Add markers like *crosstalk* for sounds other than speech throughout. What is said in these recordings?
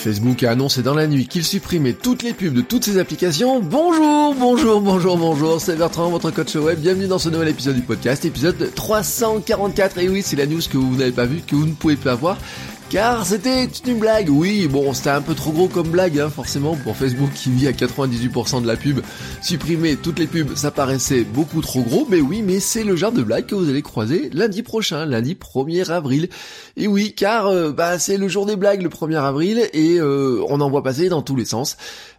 Facebook a annoncé dans la nuit qu'il supprimait toutes les pubs de toutes ses applications. Bonjour, bonjour, bonjour, bonjour, c'est Bertrand, votre coach web. Bienvenue dans ce nouvel épisode du podcast, épisode 344. Et oui, c'est la news que vous n'avez pas vue, que vous ne pouvez pas voir. Car c'était une blague, oui, bon, c'était un peu trop gros comme blague, hein, forcément, pour Facebook qui vit à 98% de la pub. Supprimer toutes les pubs, ça paraissait beaucoup trop gros, mais oui, mais c'est le genre de blague que vous allez croiser lundi prochain, lundi 1er avril. Et oui, car euh, bah c'est le jour des blagues le 1er avril, et euh, on en voit passer dans tous les sens.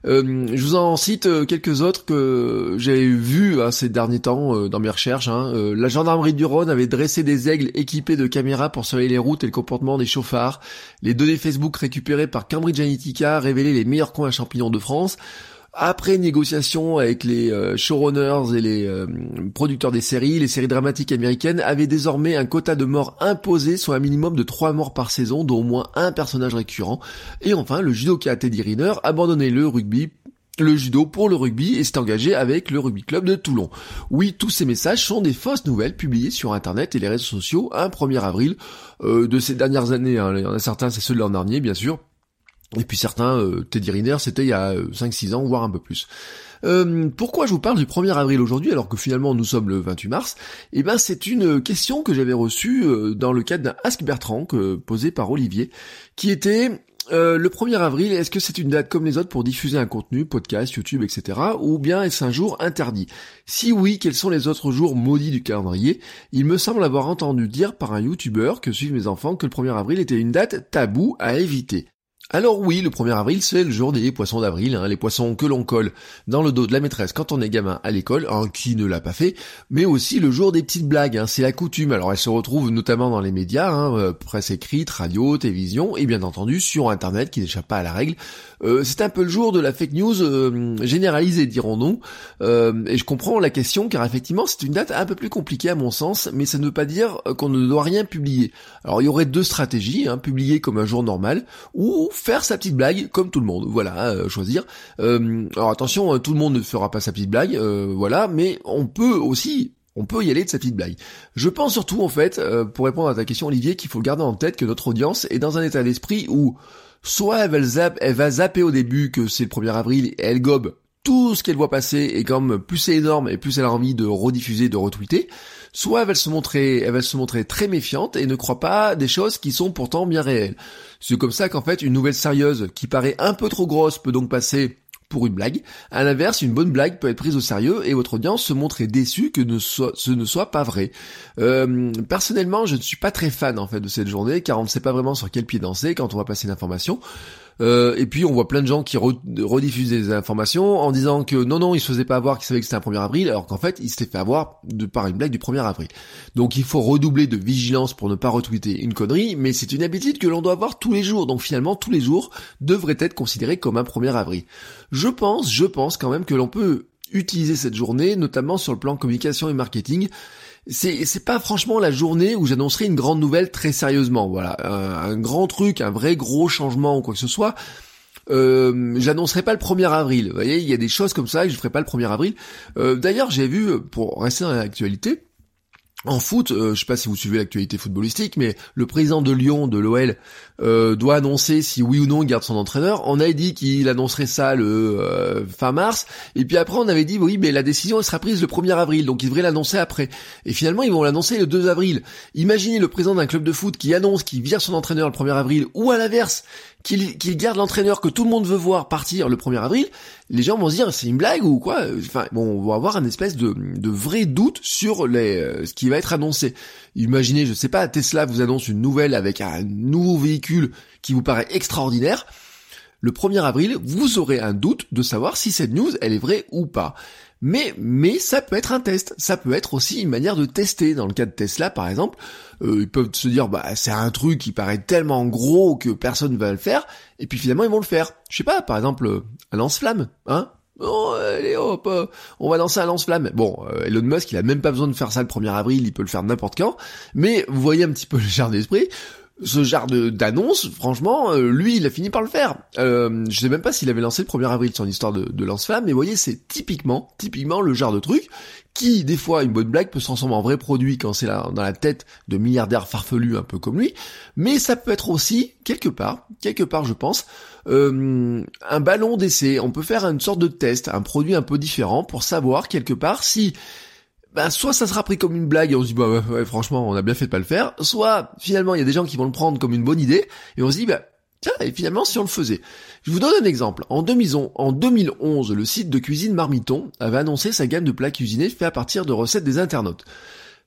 Euh, je vous en cite quelques autres que j'ai vus hein, ces derniers temps dans mes recherches. Hein. la gendarmerie du Rhône avait dressé des aigles équipés de caméras pour surveiller les routes et le comportement des chauffards. Les données Facebook récupérées par Cambridge Analytica révélaient les meilleurs coins à champignons de France. Après négociation avec les euh, showrunners et les euh, producteurs des séries, les séries dramatiques américaines avaient désormais un quota de morts imposé, soit un minimum de 3 morts par saison, dont au moins un personnage récurrent. Et enfin, le judoka Teddy Riner abandonnait le rugby le judo pour le rugby et s'est engagé avec le rugby club de Toulon. Oui, tous ces messages sont des fausses nouvelles publiées sur internet et les réseaux sociaux un 1er avril euh, de ces dernières années. Hein. Il y en a certains, c'est ceux de l'an dernier, bien sûr. Et puis certains, euh, Teddy Riner, c'était il y a 5-6 euh, ans, voire un peu plus. pourquoi je vous parle du 1er avril aujourd'hui alors que finalement nous sommes le 28 mars? Eh ben c'est une question que j'avais reçue dans le cadre d'un Ask Bertrand posé par Olivier qui était euh, le 1er avril, est-ce que c'est une date comme les autres pour diffuser un contenu, podcast, YouTube, etc. Ou bien est-ce un jour interdit? Si oui, quels sont les autres jours maudits du calendrier? Il me semble avoir entendu dire par un YouTuber que suivent mes enfants que le 1er avril était une date tabou à éviter. Alors oui, le 1er avril, c'est le jour des poissons d'avril, hein, les poissons que l'on colle dans le dos de la maîtresse quand on est gamin à l'école, hein, qui ne l'a pas fait, mais aussi le jour des petites blagues, hein, c'est la coutume. Alors elle se retrouve notamment dans les médias, euh, presse écrite, radio, télévision, et bien entendu sur Internet, qui n'échappe pas à la règle. Euh, c'est un peu le jour de la fake news euh, généralisée, dirons-nous, et je comprends la question, car effectivement c'est une date un peu plus compliquée à mon sens, mais ça ne veut pas dire qu'on ne doit rien publier. Alors il y aurait deux stratégies, publier comme un jour normal, ou faire sa petite blague comme tout le monde. Voilà, euh, choisir. Euh, alors attention, hein, tout le monde ne fera pas sa petite blague, euh, voilà, mais on peut aussi on peut y aller de sa petite blague. Je pense surtout en fait, pour répondre à ta question Olivier, qu'il faut garder en tête que notre audience est dans un état d'esprit où soit elle elle va zapper au début que c'est le 1er avril et elle gobe tout ce qu'elle voit passer et comme plus c'est énorme et plus elle a envie de rediffuser, de retweeter, soit elle va se montrer, elle va se montrer très méfiante et ne croit pas des choses qui sont pourtant bien réelles. C'est comme ça qu'en fait une nouvelle sérieuse qui paraît un peu trop grosse peut donc passer pour une blague. À l'inverse, une bonne blague peut être prise au sérieux et votre audience se montrer déçue que ce ne soit pas vrai. Euh, personnellement, je ne suis pas très fan en fait de cette journée car on ne sait pas vraiment sur quel pied danser quand on va passer une information. Euh, et puis on voit plein de gens qui rediffusent des informations en disant que non non il se faisait pas avoir qu'il savait que c'était un 1er avril alors qu'en fait il s'était fait avoir de par une blague du 1er avril. Donc il faut redoubler de vigilance pour ne pas retweeter une connerie, mais c'est une habitude que l'on doit avoir tous les jours. Donc finalement tous les jours devraient être considérés comme un 1er avril. Je pense, je pense quand même que l'on peut utiliser cette journée, notamment sur le plan communication et marketing, c'est c'est pas franchement la journée où j'annoncerai une grande nouvelle très sérieusement. Voilà, un, grand truc, un vrai gros changement ou quoi que ce soit. Euh, j'annoncerai pas le 1er avril. Vous voyez, il y a des choses comme ça et je ferai pas le 1er avril. Euh, d'ailleurs, j'ai vu, pour rester dans l'actualité, en foot, euh, je sais pas si vous suivez l'actualité footballistique, mais le président de Lyon, de l'OL, euh, doit annoncer si oui ou non il garde son entraîneur. On a dit qu'il annoncerait ça le euh, fin mars, et puis après on avait dit oui mais la décision elle sera prise le 1er avril, donc il devrait l'annoncer après. Et finalement ils vont l'annoncer le 2 avril. Imaginez le président d'un club de foot qui annonce qu'il vire son entraîneur le 1er avril, ou à l'inverse, qu'il garde l'entraîneur que tout le monde veut voir partir le 1er avril, les gens vont se dire c'est une blague ou quoi? Enfin bon, on va avoir un espèce de, de vrai doute sur les, euh, ce qui va être annoncé. Imaginez, je sais pas, Tesla vous annonce une nouvelle avec un nouveau véhicule qui vous paraît extraordinaire. Le 1er avril, vous aurez un doute de savoir si cette news, elle est vraie ou pas. Mais, ça peut être un test. Ça peut être aussi une manière de tester. Dans le cas de Tesla, par exemple, euh, ils peuvent se dire, bah, c'est un truc qui paraît tellement gros que personne ne va le faire. Et puis finalement, ils vont le faire. Je sais pas, par exemple, un lance-flamme, hein. Oh, allez hop, euh, on va lancer un lance-flamme. Bon, euh, Elon Musk, il a même pas besoin de faire ça le 1er avril, il peut le faire n'importe quand. Mais vous voyez un petit peu le *laughs* genre d'esprit ce genre d'annonce, franchement, euh, lui, il a fini par le faire. Euh, je sais même pas s'il avait lancé le 1er avril son histoire de, de lance-flamme, mais vous voyez, c'est typiquement, typiquement le genre de truc qui, des fois, une bonne blague peut se transformer en vrai produit quand c'est dans la tête de milliardaires farfelus un peu comme lui, mais ça peut être aussi, quelque part, quelque part je pense, euh, un ballon d'essai. On peut faire une sorte de test, un produit un peu différent pour savoir quelque part si bah, soit ça sera pris comme une blague et on se dit bah ouais, franchement on a bien fait de pas le faire, soit finalement il y a des gens qui vont le prendre comme une bonne idée et on se dit bah tiens et finalement si on le faisait. Je vous donne un exemple. En 2011, en 2011 le site de cuisine Marmiton avait annoncé sa gamme de plats cuisinés faits à partir de recettes des internautes.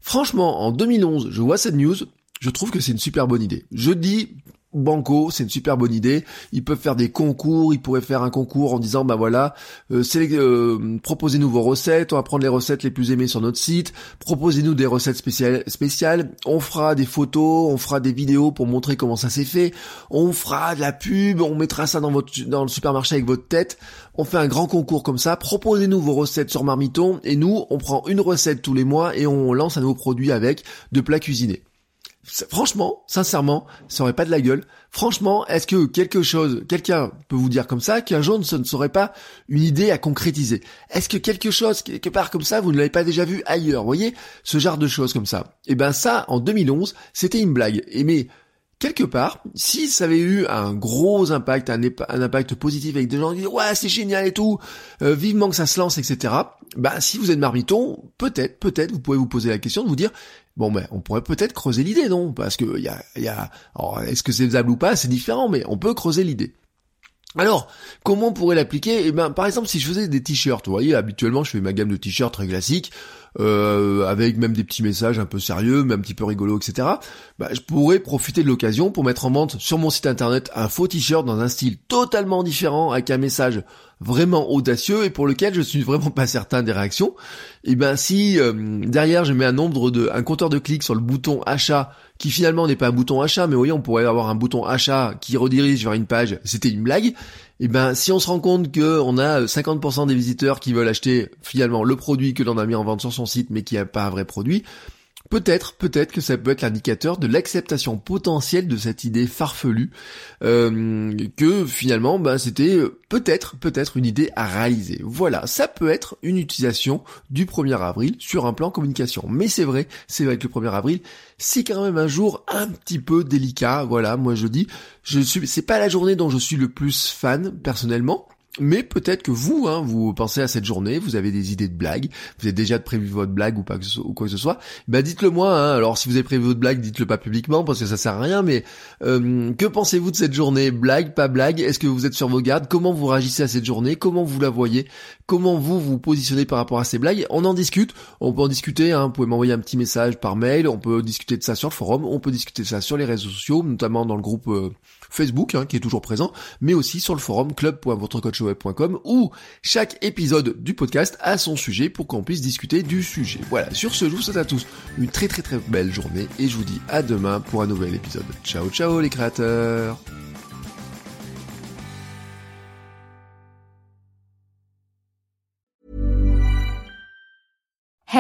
Franchement en 2011 je vois cette news, je trouve que c'est une super bonne idée. Je dis Banco, c'est une super bonne idée. Ils peuvent faire des concours, ils pourraient faire un concours en disant bah voilà, euh, euh, proposez-nous vos recettes, on va prendre les recettes les plus aimées sur notre site, proposez-nous des recettes spéciales, spéciales, on fera des photos, on fera des vidéos pour montrer comment ça s'est fait, on fera de la pub, on mettra ça dans votre dans le supermarché avec votre tête, on fait un grand concours comme ça, proposez-nous vos recettes sur Marmiton et nous on prend une recette tous les mois et on lance un nouveau produit avec de plats cuisinés. Franchement, sincèrement, ça aurait pas de la gueule. Franchement, est-ce que quelque chose, quelqu'un peut vous dire comme ça qu'un jour ce ne serait pas une idée à concrétiser? Est-ce que quelque chose quelque part comme ça, vous ne l'avez pas déjà vu ailleurs? Vous voyez, ce genre de choses comme ça. Et eh ben ça, en 2011, c'était une blague. Et mais quelque part, si ça avait eu un gros impact, un, impact positif avec des gens qui disent ouais c'est génial et tout, euh, vivement que ça se lance, etc. Bah si vous êtes marmiton, peut-être, peut-être vous pouvez vous poser la question de vous dire Bon ben, on pourrait peut-être creuser l'idée, non? Parce que y a, y a, est-ce que c'est faisable ou pas? C'est différent, mais on peut creuser l'idée. Alors, comment on pourrait l'appliquer? Eh ben, par exemple, si je faisais des t-shirts, vous voyez, habituellement, je fais ma gamme de t-shirts très classique, euh, avec même des petits messages un peu sérieux, mais un petit peu rigolo, etc. Bah, je pourrais profiter de l'occasion pour mettre en vente sur mon site internet un faux t-shirt dans un style totalement différent, avec un message vraiment audacieux et pour lequel je suis vraiment pas certain des réactions. Et ben si euh, derrière je mets un nombre de un compteur de clics sur le bouton achat qui finalement n'est pas un bouton achat, mais voyez on pourrait avoir un bouton achat qui redirige vers une page, c'était une blague. Et eh ben si on se rend compte que on a 50% des visiteurs qui veulent acheter finalement le produit que l'on a mis en vente sur son site mais qui n'a pas un vrai produit, Peut-être, peut-être que ça peut être l'indicateur de l'acceptation potentielle de cette idée farfelue, euh, que finalement, ben, c'était euh, peut-être, peut-être une idée à réaliser. Voilà, ça peut être une utilisation du 1er avril sur un plan communication. Mais c'est vrai, c'est vrai que le 1er avril, c'est quand même un jour un petit peu délicat. Voilà, moi je dis, je suis, c'est pas la journée dont je suis le plus fan personnellement. Mais peut-être que vous, hein, vous pensez à cette journée, vous avez des idées de blagues, vous avez déjà prévu votre blague ou pas ou quoi que ce soit. Bah dites-le moi. Hein. Alors si vous avez prévu votre blague, dites-le pas publiquement parce que ça sert à rien. Mais euh, que pensez-vous de cette journée? Blague, pas blague? Est-ce que vous êtes sur vos gardes? Comment vous réagissez à cette journée? Comment vous la voyez? Comment vous vous positionnez par rapport à ces blagues? On en discute. On peut en discuter. Hein. Vous pouvez m'envoyer un petit message par mail. On peut discuter de ça sur le forum. On peut discuter de ça sur les réseaux sociaux, notamment dans le groupe. Euh, Facebook, hein, qui est toujours présent, mais aussi sur le forum club.votrecoachweb.com où chaque épisode du podcast a son sujet pour qu'on puisse discuter du sujet. Voilà, sur ce, je vous souhaite à tous une très très très belle journée et je vous dis à demain pour un nouvel épisode. Ciao ciao les créateurs